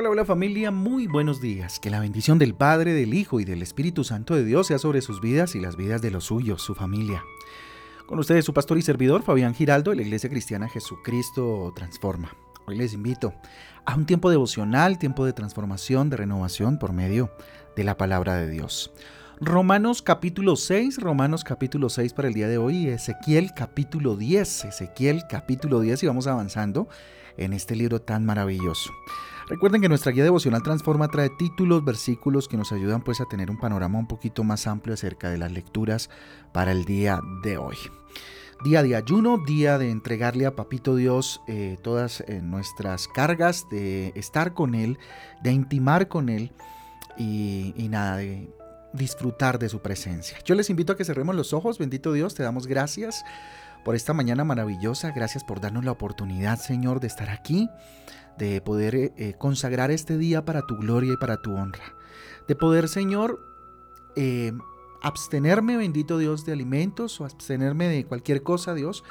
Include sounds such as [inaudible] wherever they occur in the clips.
Hola, hola familia, muy buenos días. Que la bendición del Padre, del Hijo y del Espíritu Santo de Dios sea sobre sus vidas y las vidas de los suyos, su familia. Con ustedes su pastor y servidor Fabián Giraldo de la Iglesia Cristiana Jesucristo Transforma. Hoy les invito a un tiempo devocional, tiempo de transformación, de renovación por medio de la palabra de Dios. Romanos capítulo 6, Romanos capítulo 6 para el día de hoy, Ezequiel capítulo 10, Ezequiel capítulo 10 y vamos avanzando en este libro tan maravilloso. Recuerden que nuestra guía devocional Transforma trae títulos, versículos que nos ayudan pues a tener un panorama un poquito más amplio acerca de las lecturas para el día de hoy. Día de ayuno, día de entregarle a Papito Dios eh, todas eh, nuestras cargas, de estar con Él, de intimar con Él y, y nada, de disfrutar de su presencia. Yo les invito a que cerremos los ojos, bendito Dios, te damos gracias por esta mañana maravillosa, gracias por darnos la oportunidad, Señor, de estar aquí de poder eh, eh, consagrar este día para tu gloria y para tu honra. De poder, Señor, eh, abstenerme, bendito Dios, de alimentos o abstenerme de cualquier cosa, Dios,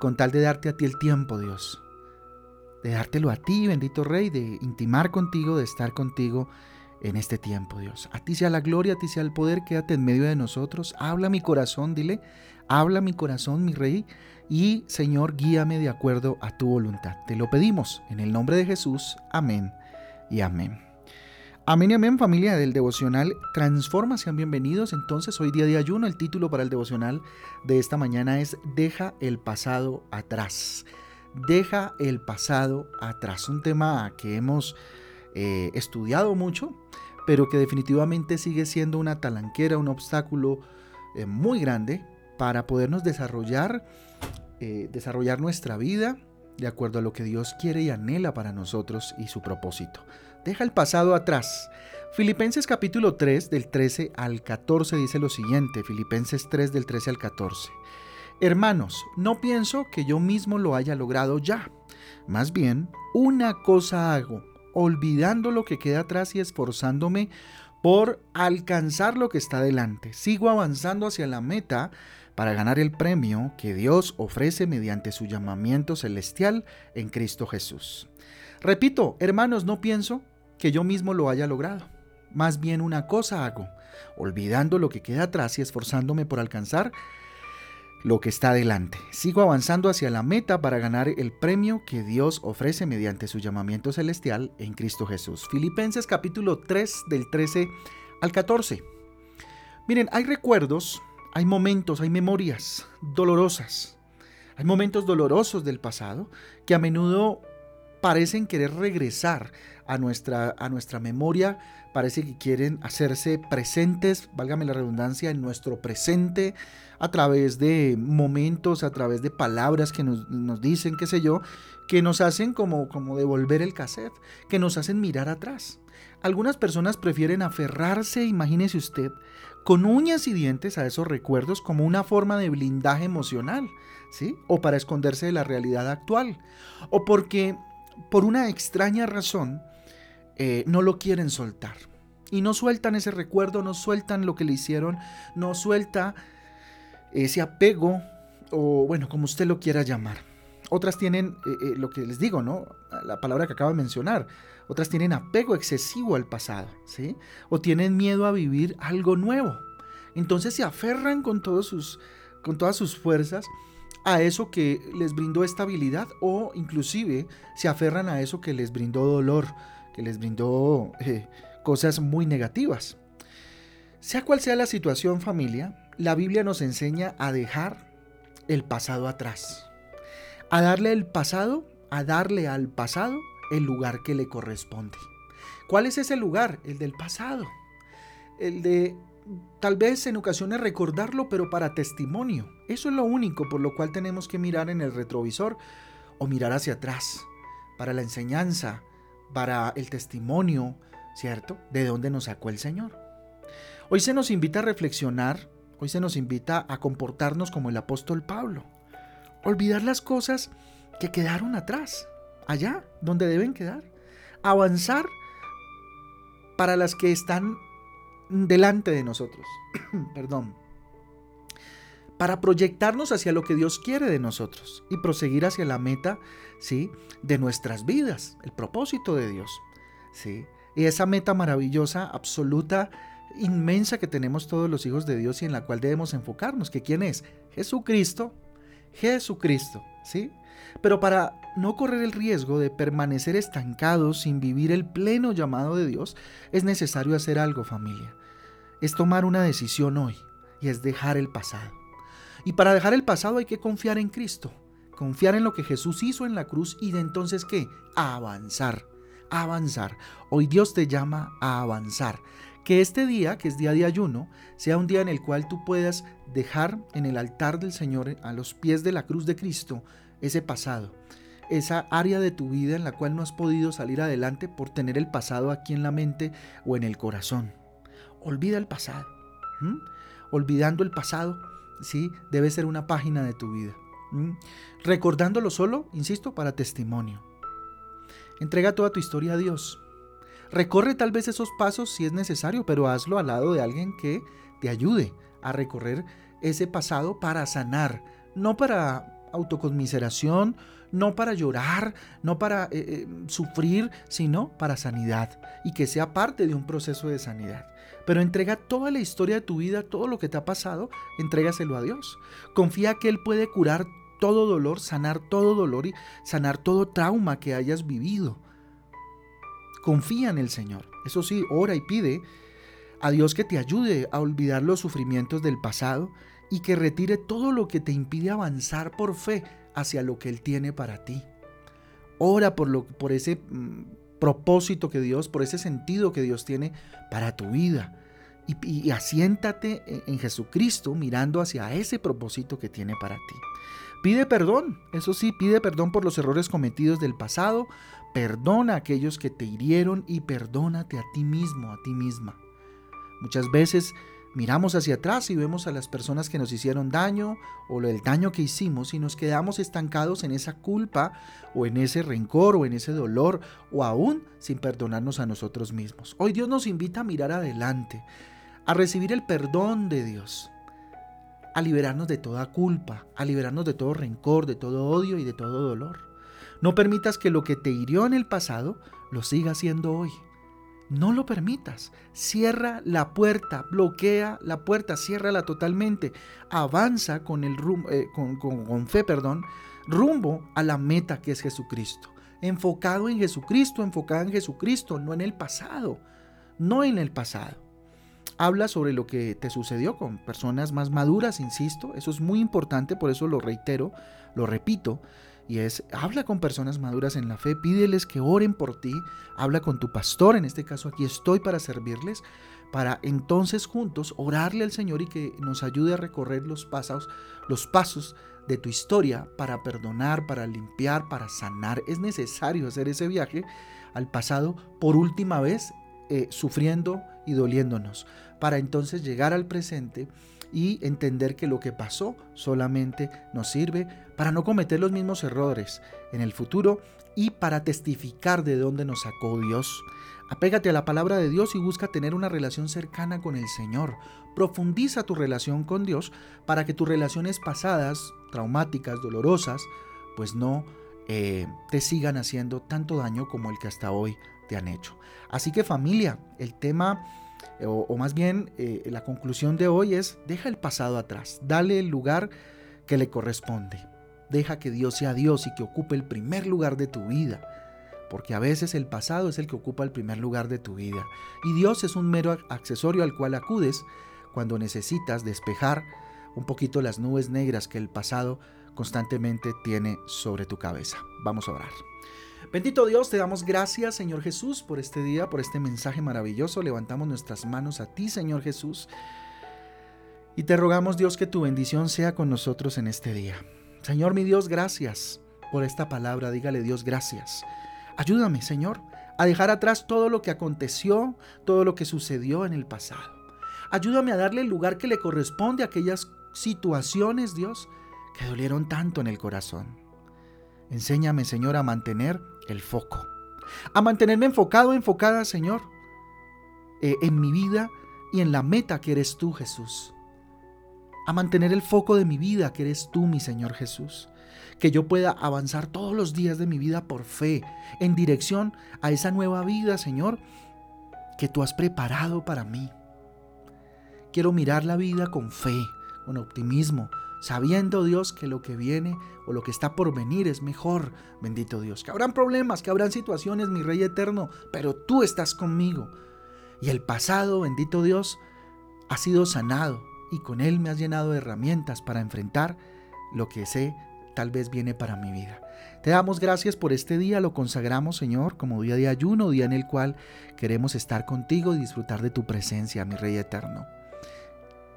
con tal de darte a ti el tiempo, Dios. De dártelo a ti, bendito Rey, de intimar contigo, de estar contigo en este tiempo, Dios. A ti sea la gloria, a ti sea el poder, quédate en medio de nosotros. Habla mi corazón, dile, habla mi corazón, mi Rey y Señor, guíame de acuerdo a tu voluntad. Te lo pedimos en el nombre de Jesús. Amén y amén. Amén y amén familia del devocional Transforma, sean bienvenidos. Entonces hoy día de ayuno, el título para el devocional de esta mañana es Deja el pasado atrás. Deja el pasado atrás. Un tema que hemos eh, estudiado mucho, pero que definitivamente sigue siendo una talanquera, un obstáculo eh, muy grande para podernos desarrollar eh, desarrollar nuestra vida de acuerdo a lo que Dios quiere y anhela para nosotros y su propósito. Deja el pasado atrás. Filipenses capítulo 3 del 13 al 14 dice lo siguiente, Filipenses 3 del 13 al 14. Hermanos, no pienso que yo mismo lo haya logrado ya. Más bien, una cosa hago, olvidando lo que queda atrás y esforzándome por alcanzar lo que está delante. Sigo avanzando hacia la meta para ganar el premio que Dios ofrece mediante su llamamiento celestial en Cristo Jesús. Repito, hermanos, no pienso que yo mismo lo haya logrado. Más bien una cosa hago, olvidando lo que queda atrás y esforzándome por alcanzar lo que está delante. Sigo avanzando hacia la meta para ganar el premio que Dios ofrece mediante su llamamiento celestial en Cristo Jesús. Filipenses capítulo 3 del 13 al 14. Miren, hay recuerdos hay momentos, hay memorias dolorosas. Hay momentos dolorosos del pasado que a menudo parecen querer regresar a nuestra, a nuestra memoria, parece que quieren hacerse presentes, válgame la redundancia, en nuestro presente, a través de momentos, a través de palabras que nos, nos dicen, qué sé yo, que nos hacen como, como devolver el cassette, que nos hacen mirar atrás. Algunas personas prefieren aferrarse, imagínese usted, con uñas y dientes a esos recuerdos como una forma de blindaje emocional, ¿sí? O para esconderse de la realidad actual. O porque, por una extraña razón, eh, no lo quieren soltar. Y no sueltan ese recuerdo, no sueltan lo que le hicieron, no suelta ese apego, o bueno, como usted lo quiera llamar. Otras tienen eh, eh, lo que les digo, ¿no? La palabra que acabo de mencionar. Otras tienen apego excesivo al pasado, ¿sí? O tienen miedo a vivir algo nuevo. Entonces se aferran con, todos sus, con todas sus fuerzas a eso que les brindó estabilidad o inclusive se aferran a eso que les brindó dolor, que les brindó eh, cosas muy negativas. Sea cual sea la situación familia, la Biblia nos enseña a dejar el pasado atrás a darle el pasado, a darle al pasado el lugar que le corresponde. ¿Cuál es ese lugar? El del pasado. El de tal vez en ocasiones recordarlo, pero para testimonio. Eso es lo único por lo cual tenemos que mirar en el retrovisor o mirar hacia atrás, para la enseñanza, para el testimonio, ¿cierto? De dónde nos sacó el Señor. Hoy se nos invita a reflexionar, hoy se nos invita a comportarnos como el apóstol Pablo olvidar las cosas que quedaron atrás, allá donde deben quedar. Avanzar para las que están delante de nosotros. [clears throat] Perdón. Para proyectarnos hacia lo que Dios quiere de nosotros y proseguir hacia la meta, ¿sí? de nuestras vidas, el propósito de Dios. ¿sí? Y esa meta maravillosa, absoluta, inmensa que tenemos todos los hijos de Dios y en la cual debemos enfocarnos, que quién es? Jesucristo, Jesucristo, ¿sí? Pero para no correr el riesgo de permanecer estancados sin vivir el pleno llamado de Dios, es necesario hacer algo, familia. Es tomar una decisión hoy y es dejar el pasado. Y para dejar el pasado hay que confiar en Cristo, confiar en lo que Jesús hizo en la cruz y de entonces qué? Avanzar, avanzar. Hoy Dios te llama a avanzar. Que este día, que es día de ayuno, sea un día en el cual tú puedas dejar en el altar del Señor, a los pies de la cruz de Cristo, ese pasado, esa área de tu vida en la cual no has podido salir adelante por tener el pasado aquí en la mente o en el corazón. Olvida el pasado. Olvidando el pasado, ¿sí? debe ser una página de tu vida. Recordándolo solo, insisto, para testimonio. Entrega toda tu historia a Dios. Recorre tal vez esos pasos si es necesario, pero hazlo al lado de alguien que te ayude a recorrer ese pasado para sanar, no para autoconmiseración, no para llorar, no para eh, eh, sufrir, sino para sanidad y que sea parte de un proceso de sanidad. Pero entrega toda la historia de tu vida, todo lo que te ha pasado, entrégaselo a Dios. Confía que Él puede curar todo dolor, sanar todo dolor y sanar todo trauma que hayas vivido. Confía en el Señor. Eso sí, ora y pide a Dios que te ayude a olvidar los sufrimientos del pasado y que retire todo lo que te impide avanzar por fe hacia lo que Él tiene para ti. Ora por, lo, por ese mm, propósito que Dios, por ese sentido que Dios tiene para tu vida. Y, asiéntate en, en Jesucristo mirando hacia ese propósito que tiene para ti. Pide perdón, eso sí, pide perdón por los errores cometidos del pasado, perdona a aquellos que te hirieron y perdónate a ti mismo, a ti misma. Muchas veces miramos hacia atrás y vemos a las personas que nos hicieron daño o el daño que hicimos y nos quedamos estancados en esa culpa o en ese rencor o en ese dolor o aún sin perdonarnos a nosotros mismos. Hoy Dios nos invita a mirar adelante, a recibir el perdón de Dios, a liberarnos de toda culpa, a liberarnos de todo rencor, de todo odio y de todo dolor. No permitas que lo que te hirió en el pasado lo siga haciendo hoy. No lo permitas. Cierra la puerta, bloquea la puerta, ciérrala totalmente. Avanza con, el eh, con, fe, perdón, rumbo a la meta que es Jesucristo. Enfocado en Jesucristo, enfocado en Jesucristo, no en el pasado. No en el pasado. Habla sobre lo que te sucedió con personas más maduras, insisto. Eso es muy importante, por eso lo reitero, lo repito y es habla con personas maduras en la fe, pídeles que oren por ti, habla con tu pastor, en este caso aquí estoy para servirles, para entonces juntos orarle al Señor y que nos ayude a recorrer los pasos, los pasos de tu historia para perdonar, para limpiar, para sanar. Es necesario hacer ese viaje al pasado por última vez, eh, sufriendo y doliéndonos, para entonces llegar al presente y entender que lo que pasó solamente nos sirve para no cometer los mismos errores en el futuro y para testificar de dónde nos sacó Dios. Apégate a la palabra de Dios y busca tener una relación cercana con el Señor. Profundiza tu relación con Dios para que tus relaciones pasadas, traumáticas, dolorosas, pues no eh, te sigan haciendo tanto daño como el que hasta hoy te han hecho. Así que familia, el tema o, más bien eh, la conclusión de hoy es, deja el pasado atrás, dale el lugar que le corresponde. Deja que Dios sea Dios y que ocupe el primer lugar de tu vida. Porque a veces el pasado es el que ocupa el primer lugar de tu vida. Y Dios es un mero accesorio al cual acudes cuando necesitas despejar un poquito las nubes negras que el pasado constantemente tiene sobre tu cabeza. Vamos a orar. Bendito Dios, te damos gracias, Señor Jesús, por este día, por este mensaje maravilloso. Levantamos nuestras manos a ti, Señor Jesús. Y te rogamos, Dios, que tu bendición sea con nosotros en este día. Señor mi Dios, gracias por esta palabra. Dígale Dios, gracias. Ayúdame, Señor, a dejar atrás todo lo que aconteció, todo lo que sucedió en el pasado. Ayúdame a darle el lugar que le corresponde a aquellas situaciones, Dios, que dolieron tanto en el corazón. Enséñame, Señor, a mantener el foco. A mantenerme enfocado, enfocada, Señor, eh, en mi vida y en la meta que eres tú, Jesús. A mantener el foco de mi vida, que eres tú, mi Señor Jesús. que yo pueda avanzar todos los días de mi vida por fe, en dirección a esa nueva vida, Señor, que tú has preparado para mí. Quiero mirar la vida con fe, con optimismo, sabiendo Dios que lo que viene o lo que está por venir es mejor, bendito Dios. Que habrán problemas, que habrán situaciones, mi Rey eterno, pero tú estás conmigo. Y el pasado, bendito Dios, ha sido sanado y con él me has llenado de herramientas para enfrentar lo que sé tal vez viene para mi vida. Te damos gracias por este día, lo consagramos Señor como día de ayuno, día en el cual queremos estar contigo y disfrutar de tu presencia, mi Rey eterno.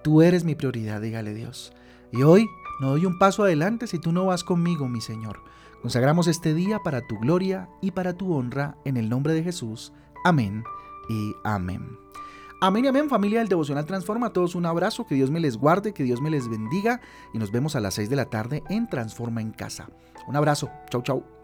Tú eres mi prioridad, dígale Dios. Y hoy no doy un paso adelante si tú no vas conmigo, mi Señor. Consagramos este día para tu gloria y para tu honra, en el nombre de Jesús. Amén y amén. Amén y amén, familia del Devocional Transforma. A todos un abrazo, que Dios me les guarde, que Dios me les bendiga y nos vemos a las 6 de la tarde en Transforma en Casa. Un abrazo, chau chau.